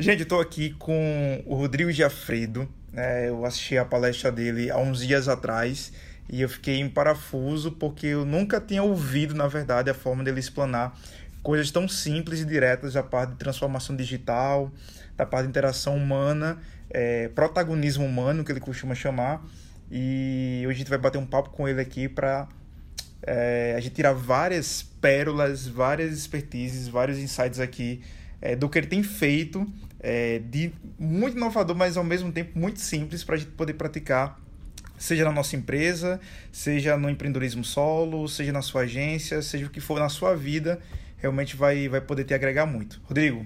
Gente, tô aqui com o Rodrigo Giafredo. É, eu assisti a palestra dele há uns dias atrás e eu fiquei em parafuso porque eu nunca tinha ouvido, na verdade, a forma dele explanar coisas tão simples e diretas da parte de transformação digital, da parte de interação humana, é, protagonismo humano, que ele costuma chamar. E hoje a gente vai bater um papo com ele aqui para é, a gente tirar várias pérolas, várias expertises, vários insights aqui é, do que ele tem feito é, de muito inovador, mas ao mesmo tempo muito simples para a gente poder praticar, seja na nossa empresa, seja no empreendedorismo solo, seja na sua agência, seja o que for na sua vida, realmente vai, vai poder te agregar muito. Rodrigo,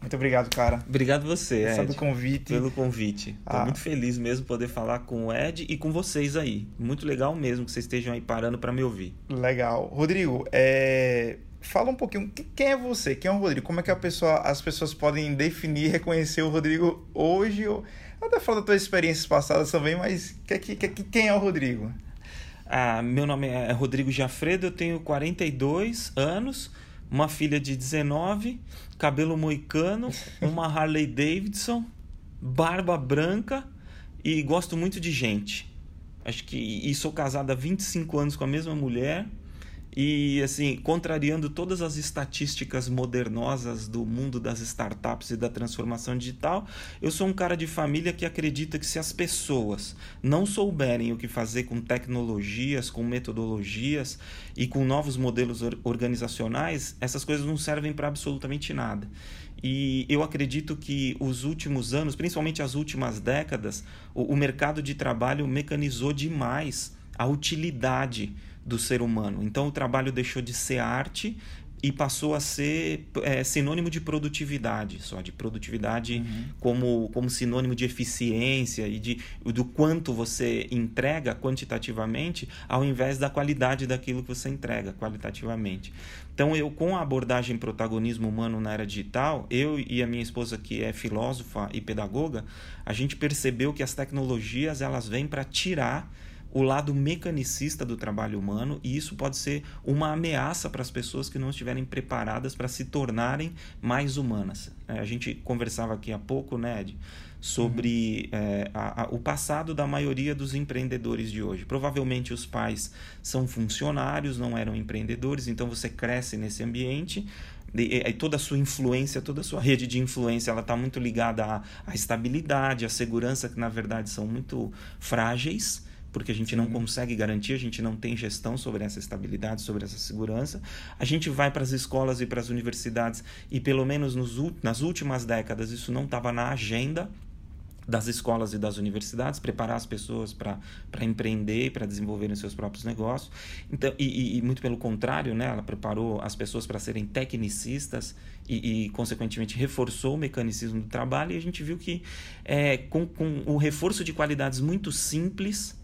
muito obrigado, cara. Obrigado você, Ed. Pelo convite. Pelo convite. Estou ah. muito feliz mesmo poder falar com o Ed e com vocês aí. Muito legal mesmo que vocês estejam aí parando para me ouvir. Legal. Rodrigo, é... fala um pouquinho. Quem é você? Quem é o Rodrigo? Como é que a pessoa, as pessoas podem definir e reconhecer o Rodrigo hoje? Até falar das tuas experiências passadas também, mas quem é o Rodrigo? Ah, meu nome é Rodrigo Jafredo, eu tenho 42 anos uma filha de 19, cabelo moicano, uma Harley Davidson, barba branca e gosto muito de gente. Acho que e sou casado há 25 anos com a mesma mulher e assim, contrariando todas as estatísticas modernosas do mundo das startups e da transformação digital, eu sou um cara de família que acredita que se as pessoas não souberem o que fazer com tecnologias, com metodologias e com novos modelos organizacionais, essas coisas não servem para absolutamente nada. E eu acredito que os últimos anos, principalmente as últimas décadas, o, mercado de trabalho mecanizou demais a utilidade do ser humano. Então o trabalho deixou de ser arte e passou a ser é, sinônimo de produtividade, só de produtividade uhum. como, como sinônimo de eficiência e de, do quanto você entrega quantitativamente, ao invés da qualidade daquilo que você entrega qualitativamente. Então, eu com a abordagem protagonismo humano na era digital, eu e a minha esposa que é filósofa e pedagoga, a gente percebeu que as tecnologias elas vêm para tirar o lado mecanicista do trabalho humano e isso pode ser uma ameaça para as pessoas que não estiverem preparadas para se tornarem mais humanas. É, a gente conversava aqui há pouco, né, Ed, sobre uhum. é, a, a, o passado da maioria dos empreendedores de hoje. Provavelmente os pais são funcionários, não eram empreendedores, então você cresce nesse ambiente e, e, toda a sua influência, toda a sua rede de influência, ela está muito ligada à, à estabilidade, à segurança, que na verdade são muito frágeis porque a gente Sim. não consegue garantir, a gente não tem gestão sobre essa estabilidade, sobre essa segurança. A gente vai para as escolas e para as universidades e, pelo menos nos, nas últimas décadas, isso não estava na agenda das escolas e das universidades, preparar as pessoas para empreender, para desenvolverem seus próprios negócios. Então, e, e, muito pelo contrário, né, ela preparou as pessoas para serem tecnicistas e, e, consequentemente, reforçou o mecanicismo do trabalho. E a gente viu que, é, com, com o reforço de qualidades muito simples,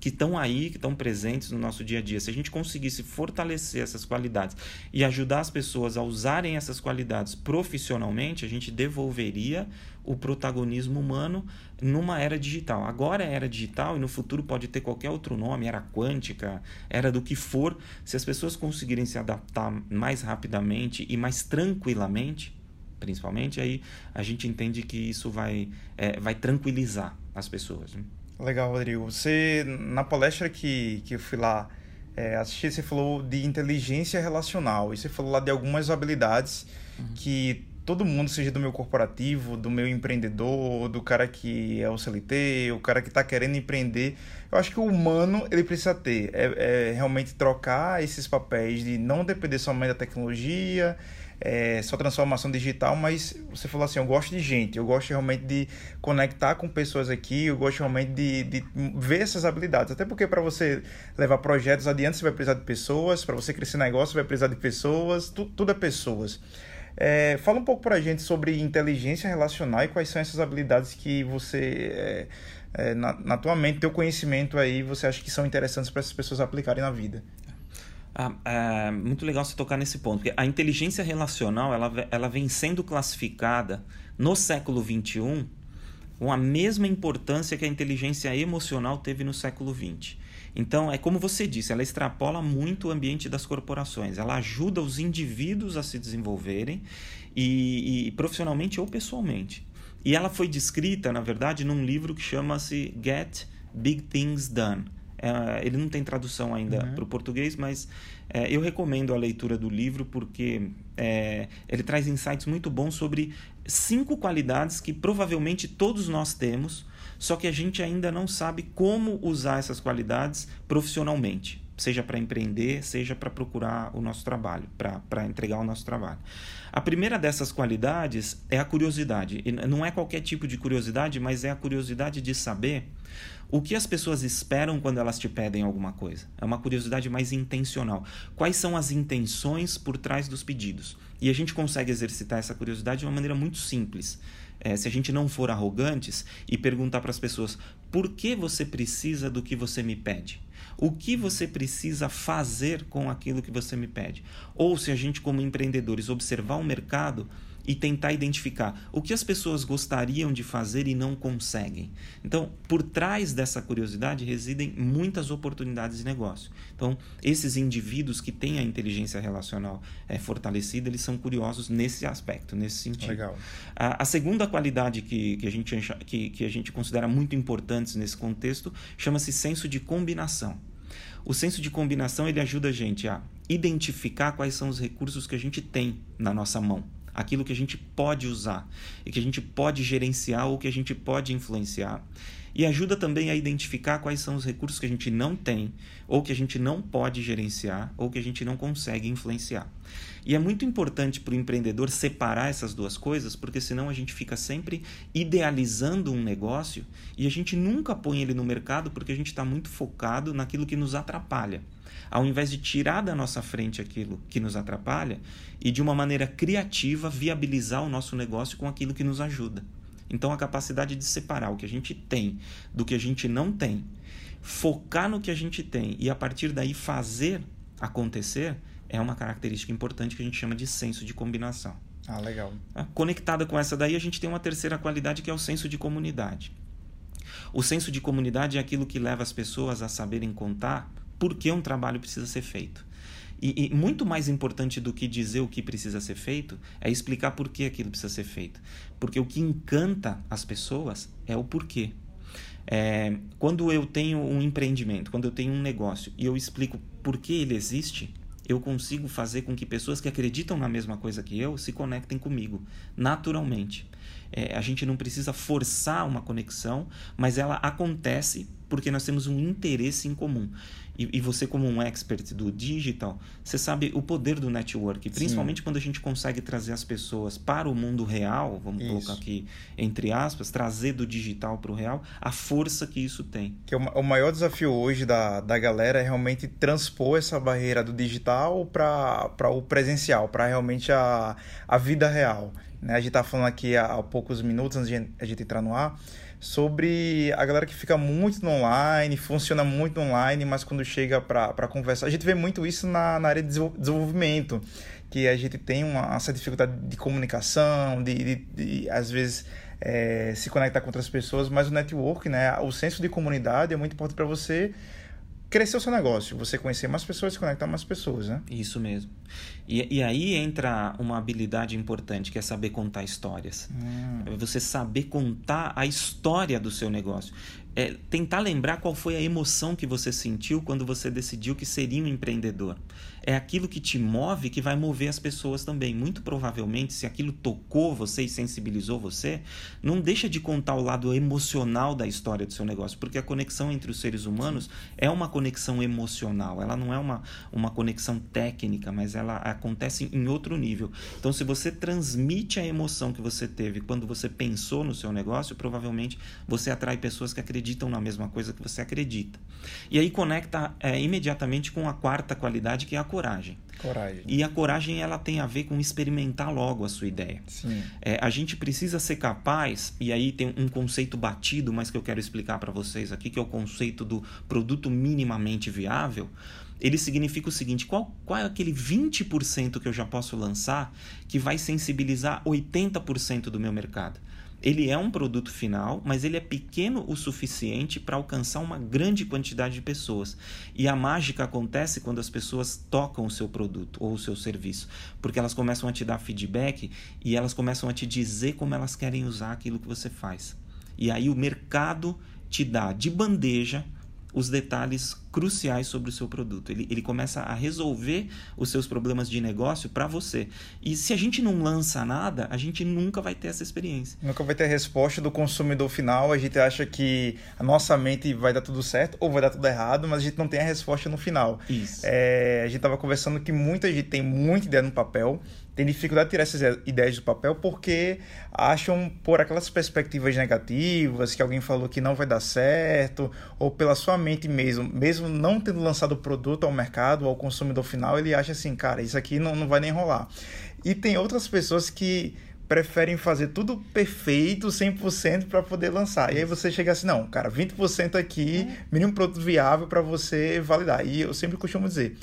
que estão aí, que estão presentes no nosso dia a dia. Se a gente conseguisse fortalecer essas qualidades e ajudar as pessoas a usarem essas qualidades profissionalmente, a gente devolveria o protagonismo humano numa era digital. Agora é era digital e no futuro pode ter qualquer outro nome, era quântica, era do que for. Se as pessoas conseguirem se adaptar mais rapidamente e mais tranquilamente, principalmente, aí a gente entende que isso vai, é, vai tranquilizar as pessoas. Né? Legal, Rodrigo. Você, na palestra que, que eu fui lá é, assistir, você falou de inteligência relacional. E você falou lá de algumas habilidades uhum. que todo mundo, seja do meu corporativo, do meu empreendedor, do cara que é o CLT, o cara que está querendo empreender, eu acho que o humano ele precisa ter. É, é realmente trocar esses papéis de não depender somente da tecnologia, é, só transformação digital, mas você falou assim, eu gosto de gente, eu gosto realmente de conectar com pessoas aqui, eu gosto realmente de, de ver essas habilidades, até porque para você levar projetos adiante você vai precisar de pessoas, para você crescer negócio você vai precisar de pessoas, tu, tudo é pessoas. É, fala um pouco para a gente sobre inteligência relacional e quais são essas habilidades que você, é, é, na, na tua mente, teu conhecimento aí, você acha que são interessantes para essas pessoas aplicarem na vida. Ah, é muito legal você tocar nesse ponto, porque a inteligência relacional ela, ela vem sendo classificada no século XXI com a mesma importância que a inteligência emocional teve no século XX. Então, é como você disse, ela extrapola muito o ambiente das corporações. Ela ajuda os indivíduos a se desenvolverem e, e profissionalmente ou pessoalmente. E ela foi descrita, na verdade, num livro que chama-se Get Big Things Done. É, ele não tem tradução ainda uhum. para o português, mas é, eu recomendo a leitura do livro porque é, ele traz insights muito bons sobre cinco qualidades que provavelmente todos nós temos, só que a gente ainda não sabe como usar essas qualidades profissionalmente, seja para empreender, seja para procurar o nosso trabalho, para entregar o nosso trabalho. A primeira dessas qualidades é a curiosidade. E não é qualquer tipo de curiosidade, mas é a curiosidade de saber o que as pessoas esperam quando elas te pedem alguma coisa. É uma curiosidade mais intencional. Quais são as intenções por trás dos pedidos? E a gente consegue exercitar essa curiosidade de uma maneira muito simples é, se a gente não for arrogantes e perguntar para as pessoas por que você precisa do que você me pede? O que você precisa fazer com aquilo que você me pede? Ou se a gente, como empreendedores, observar o mercado e tentar identificar o que as pessoas gostariam de fazer e não conseguem. Então, por trás dessa curiosidade residem muitas oportunidades de negócio. Então, esses indivíduos que têm a inteligência relacional é, fortalecida, eles são curiosos nesse aspecto, nesse sentido. Legal. A, a segunda qualidade que, que, a gente, que, que a gente considera muito importante nesse contexto chama-se senso de combinação. O senso de combinação ele ajuda a gente a identificar quais são os recursos que a gente tem na nossa mão aquilo que a gente pode usar e que a gente pode gerenciar ou que a gente pode influenciar. E ajuda também a identificar quais são os recursos que a gente não tem, ou que a gente não pode gerenciar, ou que a gente não consegue influenciar. E é muito importante para o empreendedor separar essas duas coisas, porque senão a gente fica sempre idealizando um negócio e a gente nunca põe ele no mercado porque a gente está muito focado naquilo que nos atrapalha ao invés de tirar da nossa frente aquilo que nos atrapalha e de uma maneira criativa viabilizar o nosso negócio com aquilo que nos ajuda. Então a capacidade de separar o que a gente tem do que a gente não tem, focar no que a gente tem e a partir daí fazer acontecer é uma característica importante que a gente chama de senso de combinação. Ah, legal. Ah, conectada com essa daí, a gente tem uma terceira qualidade que é o senso de comunidade. O senso de comunidade é aquilo que leva as pessoas a saberem contar por que um trabalho precisa ser feito. E, e, muito mais importante do que dizer o que precisa ser feito é explicar por que aquilo precisa ser feito. Porque o que encanta as pessoas é o porquê. É, quando eu tenho um empreendimento, quando eu tenho um negócio e eu explico por que ele existe, eu consigo fazer com que pessoas que acreditam na mesma coisa que eu se conectem comigo, naturalmente. É, a gente não precisa forçar uma conexão, mas ela acontece porque nós temos um interesse em comum. E, e, você, como um expert do digital, você sabe o poder do network, principalmente Sim. quando a gente consegue trazer as pessoas para o mundo real, vamos isso. colocar aqui entre aspas, trazer do digital para o real, a força que isso tem. Que o, o maior desafio hoje da, da galera é realmente transpor essa barreira do digital para o presencial, para realmente a, a vida real. Né? A gente está falando aqui há, há poucos minutos antes de a gente entrar no ar sobre a galera que fica muito no online, funciona muito online, mas quando chega para conversar. A gente vê muito isso na, na área de desenvolvimento, que a gente tem uma, essa dificuldade de comunicação, de, de, de às vezes. É, se conectar com outras pessoas, mas o network, né, o senso de comunidade é muito importante para você crescer o seu negócio, você conhecer mais pessoas, se conectar mais pessoas, né? Isso mesmo. E, e aí entra uma habilidade importante, que é saber contar histórias. Hum. É você saber contar a história do seu negócio é, tentar lembrar qual foi a emoção que você sentiu quando você decidiu que seria um empreendedor. É aquilo que te move que vai mover as pessoas também. Muito provavelmente, se aquilo tocou você e sensibilizou você, não deixa de contar o lado emocional da história do seu negócio, porque a conexão entre os seres humanos é uma conexão emocional. Ela não é uma, uma conexão técnica, mas ela acontece em outro nível. Então, se você transmite a emoção que você teve quando você pensou no seu negócio, provavelmente você atrai pessoas que acreditam na mesma coisa que você acredita. E aí conecta é, imediatamente com a quarta qualidade, que é a coragem. Coragem. E a coragem ela tem a ver com experimentar logo a sua ideia. Sim. É, a gente precisa ser capaz, e aí tem um conceito batido, mas que eu quero explicar para vocês aqui, que é o conceito do produto minimamente viável ele significa o seguinte: qual, qual é aquele 20% que eu já posso lançar que vai sensibilizar 80% do meu mercado? Ele é um produto final, mas ele é pequeno o suficiente para alcançar uma grande quantidade de pessoas. E a mágica acontece quando as pessoas tocam o seu produto ou o seu serviço, porque elas começam a te dar feedback e elas começam a te dizer como elas querem usar aquilo que você faz. E aí o mercado te dá de bandeja os detalhes cruciais sobre o seu produto. Ele, ele começa a resolver os seus problemas de negócio para você. E se a gente não lança nada, a gente nunca vai ter essa experiência. Nunca vai ter a resposta do consumidor final. A gente acha que a nossa mente vai dar tudo certo ou vai dar tudo errado, mas a gente não tem a resposta no final. Isso. É, a gente estava conversando que muita gente tem muita ideia no papel, tem dificuldade de tirar essas ideias do papel porque acham por aquelas perspectivas negativas que alguém falou que não vai dar certo ou pela sua mente mesmo, mesmo não tendo lançado o produto ao mercado ao consumidor final, ele acha assim, cara, isso aqui não, não vai nem rolar. E tem outras pessoas que preferem fazer tudo perfeito, 100% para poder lançar. E aí você chega assim, não, cara, 20% aqui, mínimo produto viável para você validar. E eu sempre costumo dizer,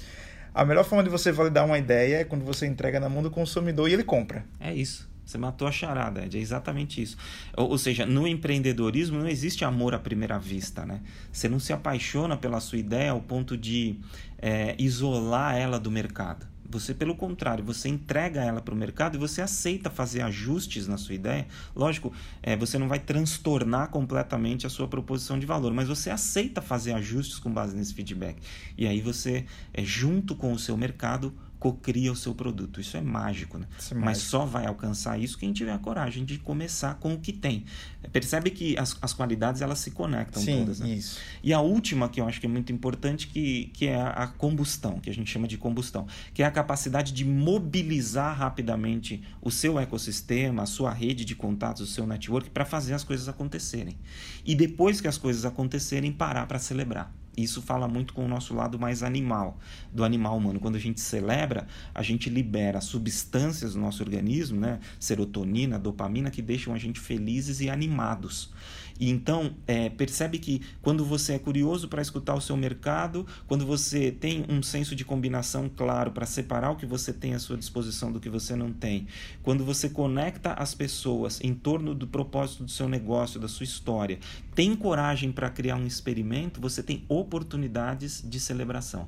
a melhor forma de você validar uma ideia é quando você entrega na mão do consumidor e ele compra. É isso. Você matou a charada, Ed. É exatamente isso. Ou, ou, seja, no empreendedorismo não existe amor à primeira vista, né? Você não se apaixona pela sua ideia ao ponto de é, isolar ela do mercado. Você, pelo contrário, você entrega ela para o mercado e você aceita fazer ajustes na sua ideia. Lógico, é, você não vai transtornar completamente a sua proposição de valor, mas você aceita fazer ajustes com base nesse feedback. E aí você, é, junto com o seu mercado, cocria o seu produto. Isso é mágico, né? É Mas mágico. só vai alcançar isso quem tiver a coragem de começar com o que tem. Percebe que as, as qualidades elas se conectam Sim, todas. Né? Isso. E a última que eu acho que é muito importante que, que é a combustão, que a gente chama de combustão, que é a capacidade de mobilizar rapidamente o seu ecossistema, a sua rede de contatos, o seu network para fazer as coisas acontecerem. E depois que as coisas acontecerem, parar para celebrar. Isso fala muito com o nosso lado mais animal, do animal humano. Quando a gente celebra, a gente libera substâncias do nosso organismo, né? serotonina, dopamina, que deixam a gente felizes e animados. E então, é, percebe que quando você é curioso para escutar o seu mercado, quando você tem um senso de combinação claro para separar o que você tem à sua disposição do que você não tem, quando você conecta as pessoas em torno do propósito do seu negócio, da sua história, tem coragem para criar um experimento, você tem oportunidades de celebração.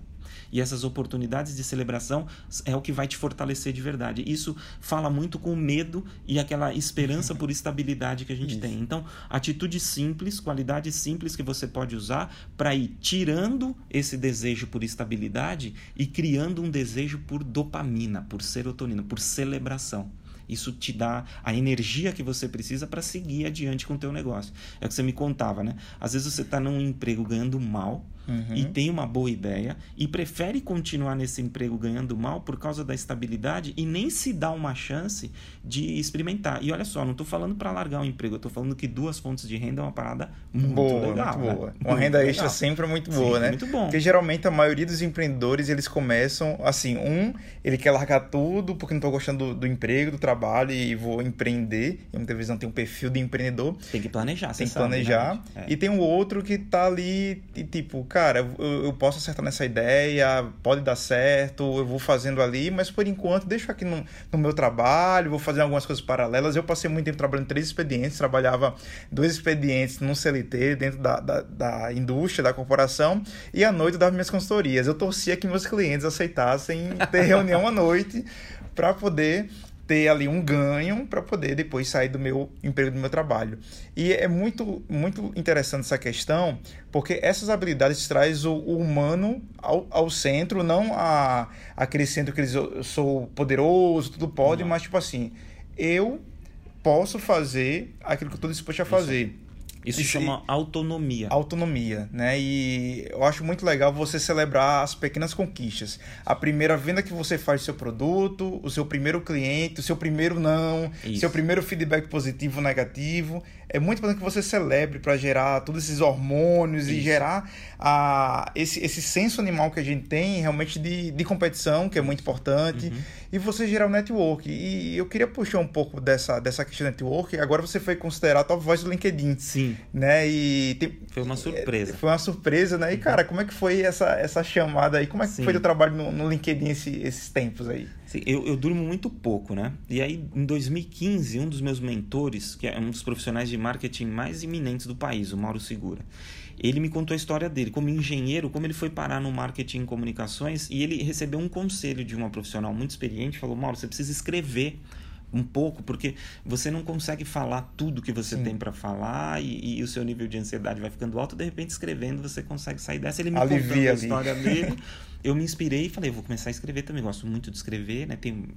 E essas oportunidades de celebração é o que vai te fortalecer de verdade. Isso fala muito com o medo e aquela esperança por estabilidade que a gente Isso. tem. Então, atitudes simples, qualidades simples que você pode usar para ir tirando esse desejo por estabilidade e criando um desejo por dopamina, por serotonina, por celebração. Isso te dá a energia que você precisa para seguir adiante com o teu negócio. É o que você me contava, né? Às vezes você está num emprego ganhando mal, uhum. e tem uma boa ideia e prefere continuar nesse emprego ganhando mal por causa da estabilidade e nem se dá uma chance de experimentar. E olha só, não estou falando para largar o emprego, eu estou falando que duas fontes de renda é uma parada muito boa, legal. Muito boa. Né? Uma muito renda legal. extra sempre é muito boa, Sim, né? Muito bom. Porque geralmente a maioria dos empreendedores eles começam assim, um, ele quer largar tudo porque não estou gostando do, do, emprego, do trabalho e vou empreender. E muitas vezes não tem um perfil de empreendedor. Tem que planejar, Tem que sabe, planejar. Né? É. E tem um outro que está ali e tipo, cara, cara, eu, eu, posso acertar nessa ideia, pode dar certo, eu vou fazendo ali, mas por enquanto deixo aqui no, no meu trabalho, vou fazer algumas coisas paralelas. Eu passei muito tempo trabalhando três expedientes, trabalhava dois expedientes num CLT dentro da, da, da indústria, da corporação, e à noite eu dava minhas consultorias. Eu torcia que meus clientes aceitassem ter reunião à noite para poder ter ali um ganho para poder depois sair do meu emprego, do meu trabalho. E é muito, muito interessante essa questão, porque essas habilidades traz o, o humano ao, ao centro, não a, aquele centro que eles, eu sou poderoso, tudo pode, mas tipo assim, eu posso fazer aquilo que eu estou disposto a fazer. Isso. Isso chama autonomia. Autonomia, né? E eu acho muito legal você celebrar as pequenas conquistas. A primeira venda que você faz do seu produto, o seu primeiro cliente, o seu primeiro não, Isso. seu primeiro feedback positivo ou negativo. É muito importante que você celebre para gerar todos esses hormônios Isso. e gerar a, esse, esse senso animal que a gente tem realmente de, de competição, que é muito importante, uhum. e você gerar o network. E eu queria puxar um pouco dessa, dessa questão do network. Agora você foi considerado a voz do LinkedIn. Sim. Né? E tem... Foi uma surpresa. Foi uma surpresa, né? E, uhum. cara, como é que foi essa, essa chamada aí? Como é que Sim. foi o trabalho no, no LinkedIn esse, esses tempos aí? Sim, eu, eu durmo muito pouco, né? E aí, em 2015, um dos meus mentores, que é um dos profissionais de marketing mais iminentes do país, o Mauro Segura, ele me contou a história dele, como engenheiro, como ele foi parar no marketing e comunicações, e ele recebeu um conselho de uma profissional muito experiente, falou, Mauro, você precisa escrever um pouco, porque você não consegue falar tudo que você Sim. tem para falar e, e, o seu nível de ansiedade vai ficando alto, de repente escrevendo você consegue sair dessa. Ele me Alivia contou a história dele. eu me inspirei e falei, vou começar a escrever também. Gosto muito de escrever, né? Tenho,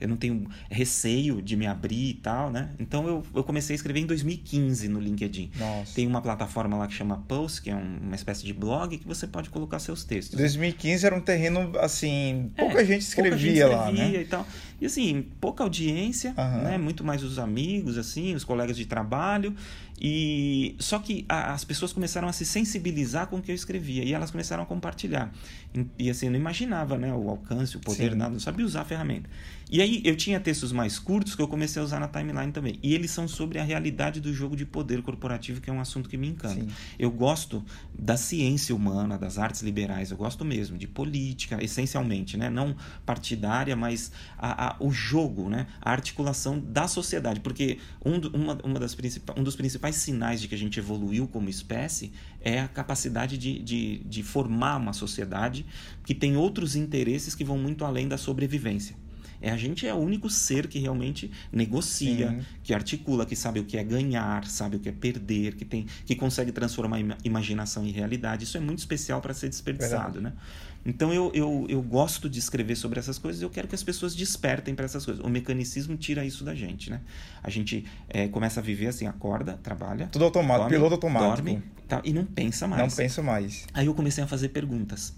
eu não tenho receio de me abrir e tal, né? Então eu, eu comecei a escrever em 2015 no LinkedIn. Nossa. Tem uma plataforma lá que chama Post, que é uma espécie de blog que você pode colocar seus textos. 2015 era um terreno assim, pouca é, gente escrevia, pouca gente escrevia lá, né? E tal. E assim, pouca audiência, uhum. né? Muito mais os amigos, assim, os colegas de trabalho. E só que a, as pessoas começaram a se sensibilizar com o que eu escrevia e elas começaram a compartilhar. E, e assim, eu não imaginava, né, o alcance, o poder, Sim. nada, não sabia usar a ferramenta. E aí eu tinha textos mais curtos que eu comecei a usar na timeline também. E eles são sobre a realidade do jogo de poder corporativo, que é um assunto que me encanta. Sim. Eu gosto da ciência humana, das artes liberais, eu gosto mesmo de política, essencialmente, né? Não partidária, mas a, a, o jogo, né? A articulação da sociedade. Porque um, uma, uma das um dos principais sinais de que a gente evoluiu como espécie é a capacidade de, de, de formar uma sociedade que tem outros interesses que vão muito além da sobrevivência. É, a gente é o único ser que realmente negocia, Sim. que articula, que sabe o que é ganhar, sabe o que é perder, que tem, que consegue transformar imaginação em realidade. Isso é muito especial para ser desperdiçado, né? Então eu, eu, eu gosto de escrever sobre essas coisas. Eu quero que as pessoas despertem para essas coisas. O mecanicismo tira isso da gente, né? A gente é, começa a viver assim, acorda, trabalha, tudo automático, dorme, piloto automático, dorme, tá, e não pensa mais. Não pensa mais. Aí eu comecei a fazer perguntas.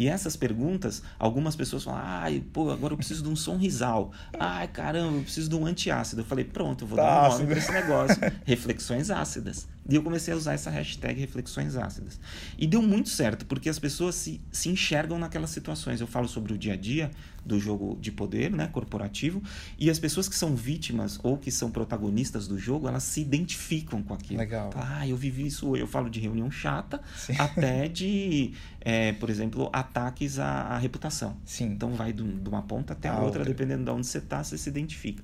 E essas perguntas, algumas pessoas falam, ai, pô, agora eu preciso de um sonrisal. Ai, caramba, eu preciso de um antiácido. Eu falei, pronto, eu vou tá dar um nome para esse negócio. Reflexões ácidas. E eu comecei a usar essa hashtag reflexões ácidas. E deu muito certo, porque as pessoas se, se enxergam naquelas situações. Eu falo sobre o dia a dia do jogo de poder, né, corporativo, e as pessoas que são vítimas ou que são protagonistas do jogo, elas se identificam com aquilo. Legal. Ah, eu vivi isso, eu falo de reunião chata, Sim. até de, é, por exemplo, ataques à, à reputação. Sim. Então vai de uma ponta até a, a outra, outra, dependendo de onde você está, você se identifica.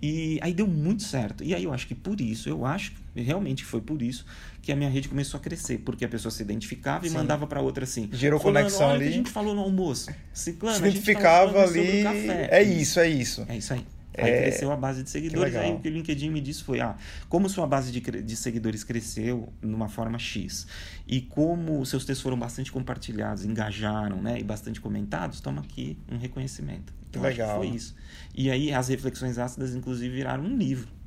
E aí deu muito certo. E aí eu acho que por isso, eu acho realmente foi por isso que a minha rede começou a crescer, porque a pessoa se identificava e Sim. mandava para outra assim. Gerou conexão ali. a gente falou no almoço. Ciclano, se identificava ali. É isso, é isso. É isso aí. Aí é... cresceu a base de seguidores. Aí o que o LinkedIn me disse foi: ah, como sua base de, de seguidores cresceu numa forma X e como seus textos foram bastante compartilhados, engajaram, né, e bastante comentados, toma aqui um reconhecimento. Então, que legal. foi isso. E aí as reflexões ácidas, inclusive, viraram um livro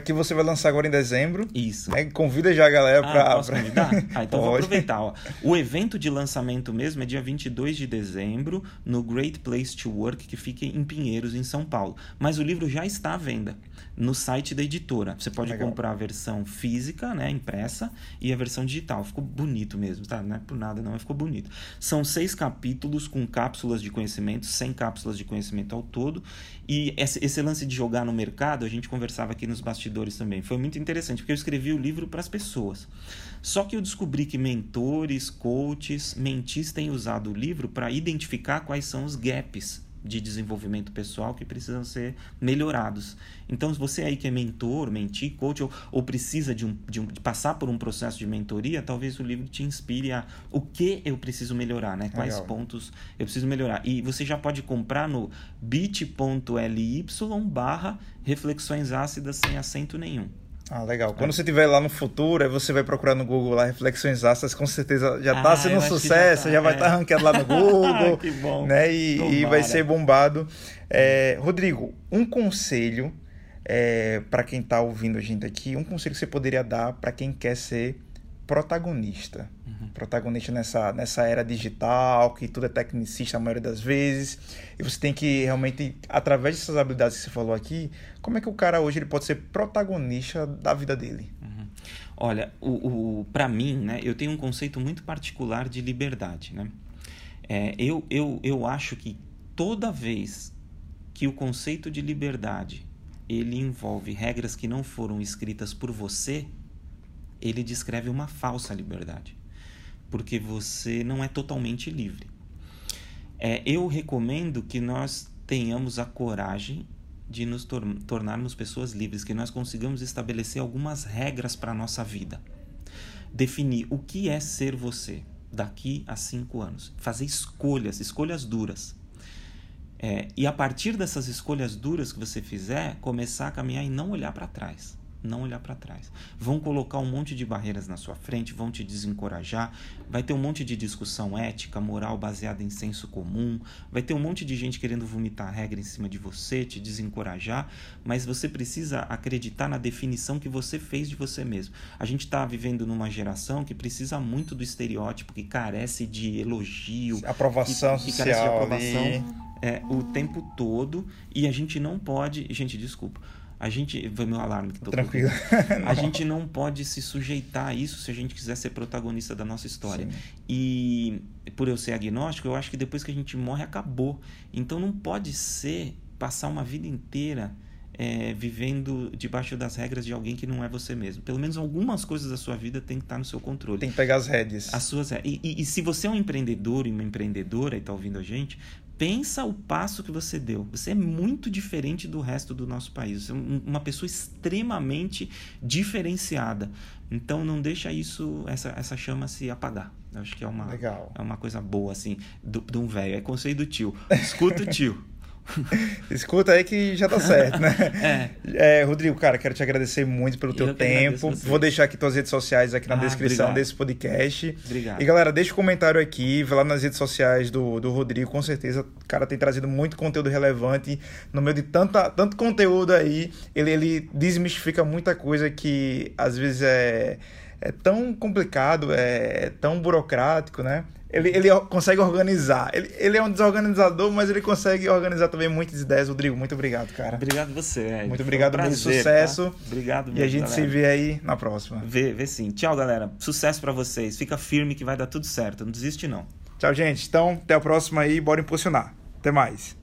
que você vai lançar agora em dezembro. Isso. Né? Convida já a galera ah, para. Posso pra... convidar? Ah, então Pode. vou aproveitar. Ó. O evento de lançamento mesmo é dia 22 de dezembro, no Great Place to Work, que fica em Pinheiros, em São Paulo. Mas o livro já está à venda no site da editora. Você pode Legal. comprar a versão física, né, impressa, e a versão digital. Ficou bonito mesmo, tá? Não é por nada, não, mas ficou bonito. São seis capítulos com cápsulas de conhecimento, 100 cápsulas de conhecimento ao todo. E esse, esse lance de jogar no mercado, a gente conversava aqui nos bastidores também. Foi muito interessante, porque eu escrevi o livro para as pessoas. Só que eu descobri que mentores, coaches, mentis têm usado o livro para identificar quais são os gaps de desenvolvimento pessoal que precisam ser melhorados. Então, se você aí que é mentor, mentir, coach, ou, ou precisa de, um, de, um, de, passar por um processo de mentoria, talvez o livro te inspire a o que eu preciso melhorar, né? Quais Legal. pontos eu preciso melhorar. E você já pode comprar no bit.ly barra reflexões ácidas sem acento nenhum. Ah, legal. Quando é. você estiver lá no futuro, aí você vai procurar no Google lá Reflexões Ácidas, com certeza já está ah, sendo um sucesso, já, tá, já vai estar é. tá ranqueado lá no Google. que bom. Né? E, e, vai ser bombado. É, Rodrigo, um conselho é, para quem está ouvindo a gente aqui, um conselho que você poderia dar para quem quer ser protagonista. Uhum. Protagonista nessa, nessa era digital, que tudo é tecnicista a maioria das vezes. E você tem que realmente, através dessas habilidades que você falou aqui, como é que o cara hoje ele pode ser protagonista da vida dele? Uhum. Olha, o, o, para mim, né, eu tenho um conceito muito particular de liberdade. Né? É, eu, eu, eu acho que toda vez que o conceito de liberdade ele envolve regras que não foram escritas por você, ele descreve uma falsa liberdade, porque você não é totalmente livre. É, eu recomendo que nós tenhamos a coragem de nos tor tornarmos pessoas livres, que nós consigamos estabelecer algumas regras para a nossa vida. Definir o que é ser você daqui a cinco anos. Fazer escolhas, escolhas duras. É, e a partir dessas escolhas duras que você fizer, começar a caminhar e não olhar para trás não olhar para trás. Vão colocar um monte de barreiras na sua frente, vão te desencorajar, vai ter um monte de discussão ética, moral baseada em senso comum, vai ter um monte de gente querendo vomitar regra em cima de você, te desencorajar, mas você precisa acreditar na definição que você fez de você mesmo. A gente está vivendo numa geração que precisa muito do estereótipo, que carece de elogio, aprovação que, que social, carece de aprovação é, o tempo todo. E a gente não pode, gente, desculpa a gente. Foi meu alarme que tocou. Tranquilo. a gente não pode se sujeitar a isso se a gente quiser ser protagonista da nossa história. Sim. E por eu ser agnóstico, eu acho que depois que a gente morre, acabou. Então não pode ser passar uma vida inteira. É, vivendo debaixo das regras de alguém que não é você mesmo. Pelo menos algumas coisas da sua vida tem que estar no seu controle. Tem que pegar as rédeas. As suas e, e, e se você é um empreendedor e uma empreendedora e está ouvindo a gente, pensa o passo que você deu. Você é muito diferente do resto do nosso país. Você é uma pessoa extremamente diferenciada. Então não deixa isso, essa, essa chama se apagar. Eu acho que é uma, Legal. é uma coisa boa, assim, de um velho. É conselho do tio. Escuta o tio. Escuta aí que já tá certo, né? é. é. Rodrigo, cara, quero te agradecer muito pelo teu tempo. Vou deixar aqui tuas redes sociais aqui na ah, descrição obrigado. desse podcast. Obrigado. E galera, deixa um comentário aqui, vai lá nas redes sociais do, do Rodrigo, com certeza. O cara tem trazido muito conteúdo relevante. No meio de tanta, tanto conteúdo aí, ele, ele desmistifica muita coisa que às vezes é, é tão complicado, é tão burocrático, né? Ele, ele consegue organizar. Ele, ele é um desorganizador, mas ele consegue organizar também muitas ideias. Rodrigo, muito obrigado, cara. Obrigado você, Ed. Muito obrigado, um prazer, sucesso. Tá? Obrigado mesmo, E a gente galera. se vê aí na próxima. Vê, vê sim. Tchau, galera. Sucesso para vocês. Fica firme que vai dar tudo certo. Não desiste, não. Tchau, gente. Então, até a próxima aí. Bora impulsionar. Até mais.